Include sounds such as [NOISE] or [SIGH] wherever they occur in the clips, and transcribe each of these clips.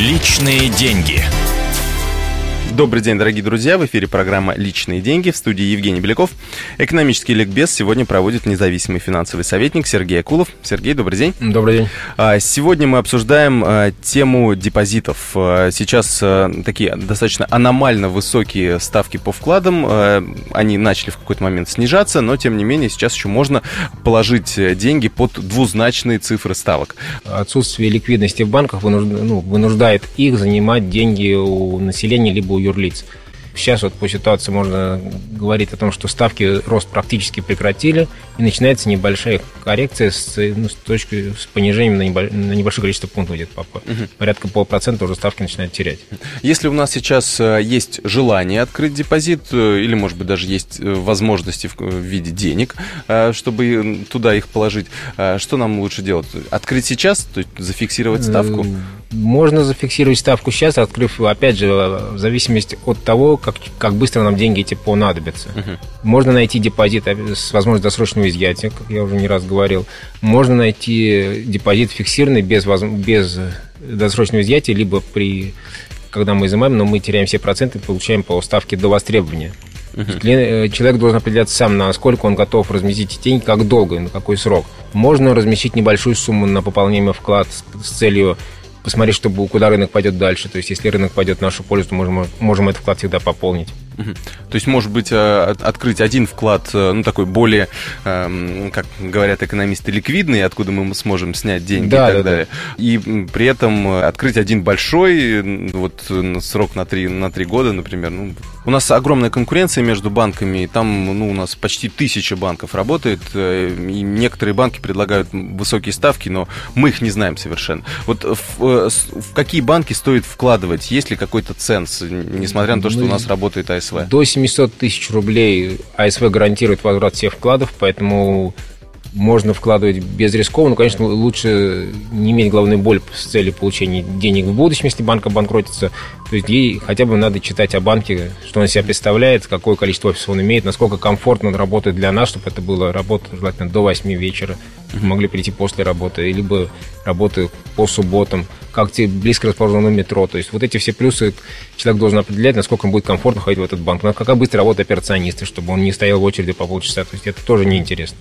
Личные деньги. Добрый день, дорогие друзья. В эфире программа «Личные деньги» в студии Евгений Беляков. Экономический ликбез сегодня проводит независимый финансовый советник Сергей Акулов. Сергей, добрый день. Добрый день. А, сегодня мы обсуждаем а, тему депозитов. А, сейчас такие достаточно аномально высокие ставки по вкладам. Они начали в какой-то момент снижаться, но тем не менее сейчас еще можно положить деньги под двузначные цифры ставок. Отсутствие ликвидности в банках ну, вынуждает их занимать деньги у населения либо у юрлиц. Сейчас вот по ситуации можно говорить о том, что ставки рост практически прекратили, и начинается небольшая коррекция с, ну, с точки с понижением на, небольш, на небольшое количество пунктов где-то по, угу. порядка полпроцента уже ставки начинают терять. Если у нас сейчас э, есть желание открыть депозит, э, или, может быть, даже есть э, возможности в виде денег, чтобы туда их положить, что нам лучше делать? Открыть сейчас, то есть зафиксировать ставку? Можно зафиксировать ставку сейчас, открыв, опять же, в зависимости от того, как, как быстро нам деньги эти понадобятся. Угу. Можно найти депозит с возможностью досрочного изъятия, как я уже не раз говорил. Можно найти депозит фиксированный без, без досрочного изъятия, либо при когда мы изымаем, но мы теряем все проценты, получаем по ставке до востребования. Uh-huh. Человек должен определяться сам, насколько он готов разместить эти деньги, как долго и на какой срок. Можно разместить небольшую сумму на пополнение вклад с, с целью посмотреть, чтобы куда рынок пойдет дальше. То есть, если рынок пойдет в нашу пользу, то можем, можем этот вклад всегда пополнить. То есть, может быть, э, открыть один вклад, э, ну, такой более, эм, как говорят экономисты, ликвидный, откуда мы сможем снять деньги да, и так да, далее. Да. И при этом э, открыть один большой, вот срок на три, на три года, например. Ну, у нас огромная конкуренция между банками, там, ну, у нас почти тысяча банков работает, и некоторые банки предлагают высокие ставки, но мы их не знаем совершенно. Вот в, в какие банки стоит вкладывать? Есть ли какой-то ценз, несмотря на то, что у нас работает АСВ? До 700 тысяч рублей АСВ гарантирует возврат всех вкладов, поэтому можно вкладывать без рисков, но, конечно, лучше не иметь головной боль с целью получения денег в будущем, если банк обанкротится. То есть ей хотя бы надо читать о банке, что он себя представляет, какое количество офисов он имеет, насколько комфортно он работает для нас, чтобы это было работа желательно до 8 вечера, могли прийти после работы, либо работы по субботам, как тебе близко расположено метро. То есть вот эти все плюсы человек должен определять, насколько ему будет комфортно ходить в этот банк, как быстро работают операционисты, чтобы он не стоял в очереди по полчаса. То есть это тоже неинтересно.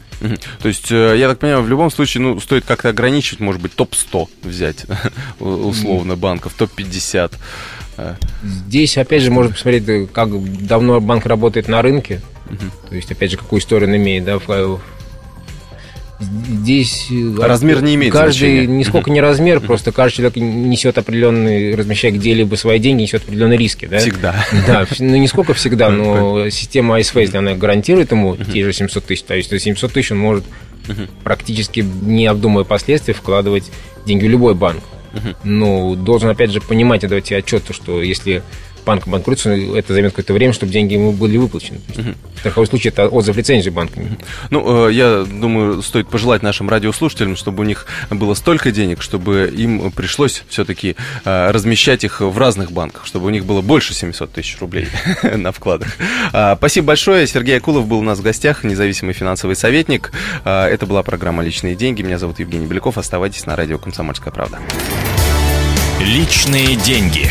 То есть, э, я так понимаю, в любом случае, ну, стоит как-то ограничить, может быть, топ-100 взять, [LAUGHS] условно, банков, топ-50. Здесь, опять же, можно посмотреть, э, как давно банк работает на рынке. То есть, опять же, какую историю он имеет, да, Здесь э, размер не имеет каждый значения. нисколько не размер, просто каждый человек несет определенный, размещая где-либо свои деньги, несет определенные риски, да? Всегда. Да, ну не сколько всегда, [LAUGHS] но система если она гарантирует ему те же 700 тысяч, то есть 700 тысяч он может практически не обдумывая последствий вкладывать деньги в любой банк. Но должен опять же понимать и давать отчет, что если банк обанкротится, это займет какое-то время, чтобы деньги ему были выплачены. Угу. В таком случае это отзыв лицензии банка. Ну, э, я думаю, стоит пожелать нашим радиослушателям, чтобы у них было столько денег, чтобы им пришлось все-таки э, размещать их в разных банках, чтобы у них было больше 700 тысяч рублей [LAUGHS] на вкладах. А, спасибо большое. Сергей Акулов был у нас в гостях, независимый финансовый советник. А, это была программа «Личные деньги». Меня зовут Евгений Беляков. Оставайтесь на радио «Комсомольская правда». Личные деньги.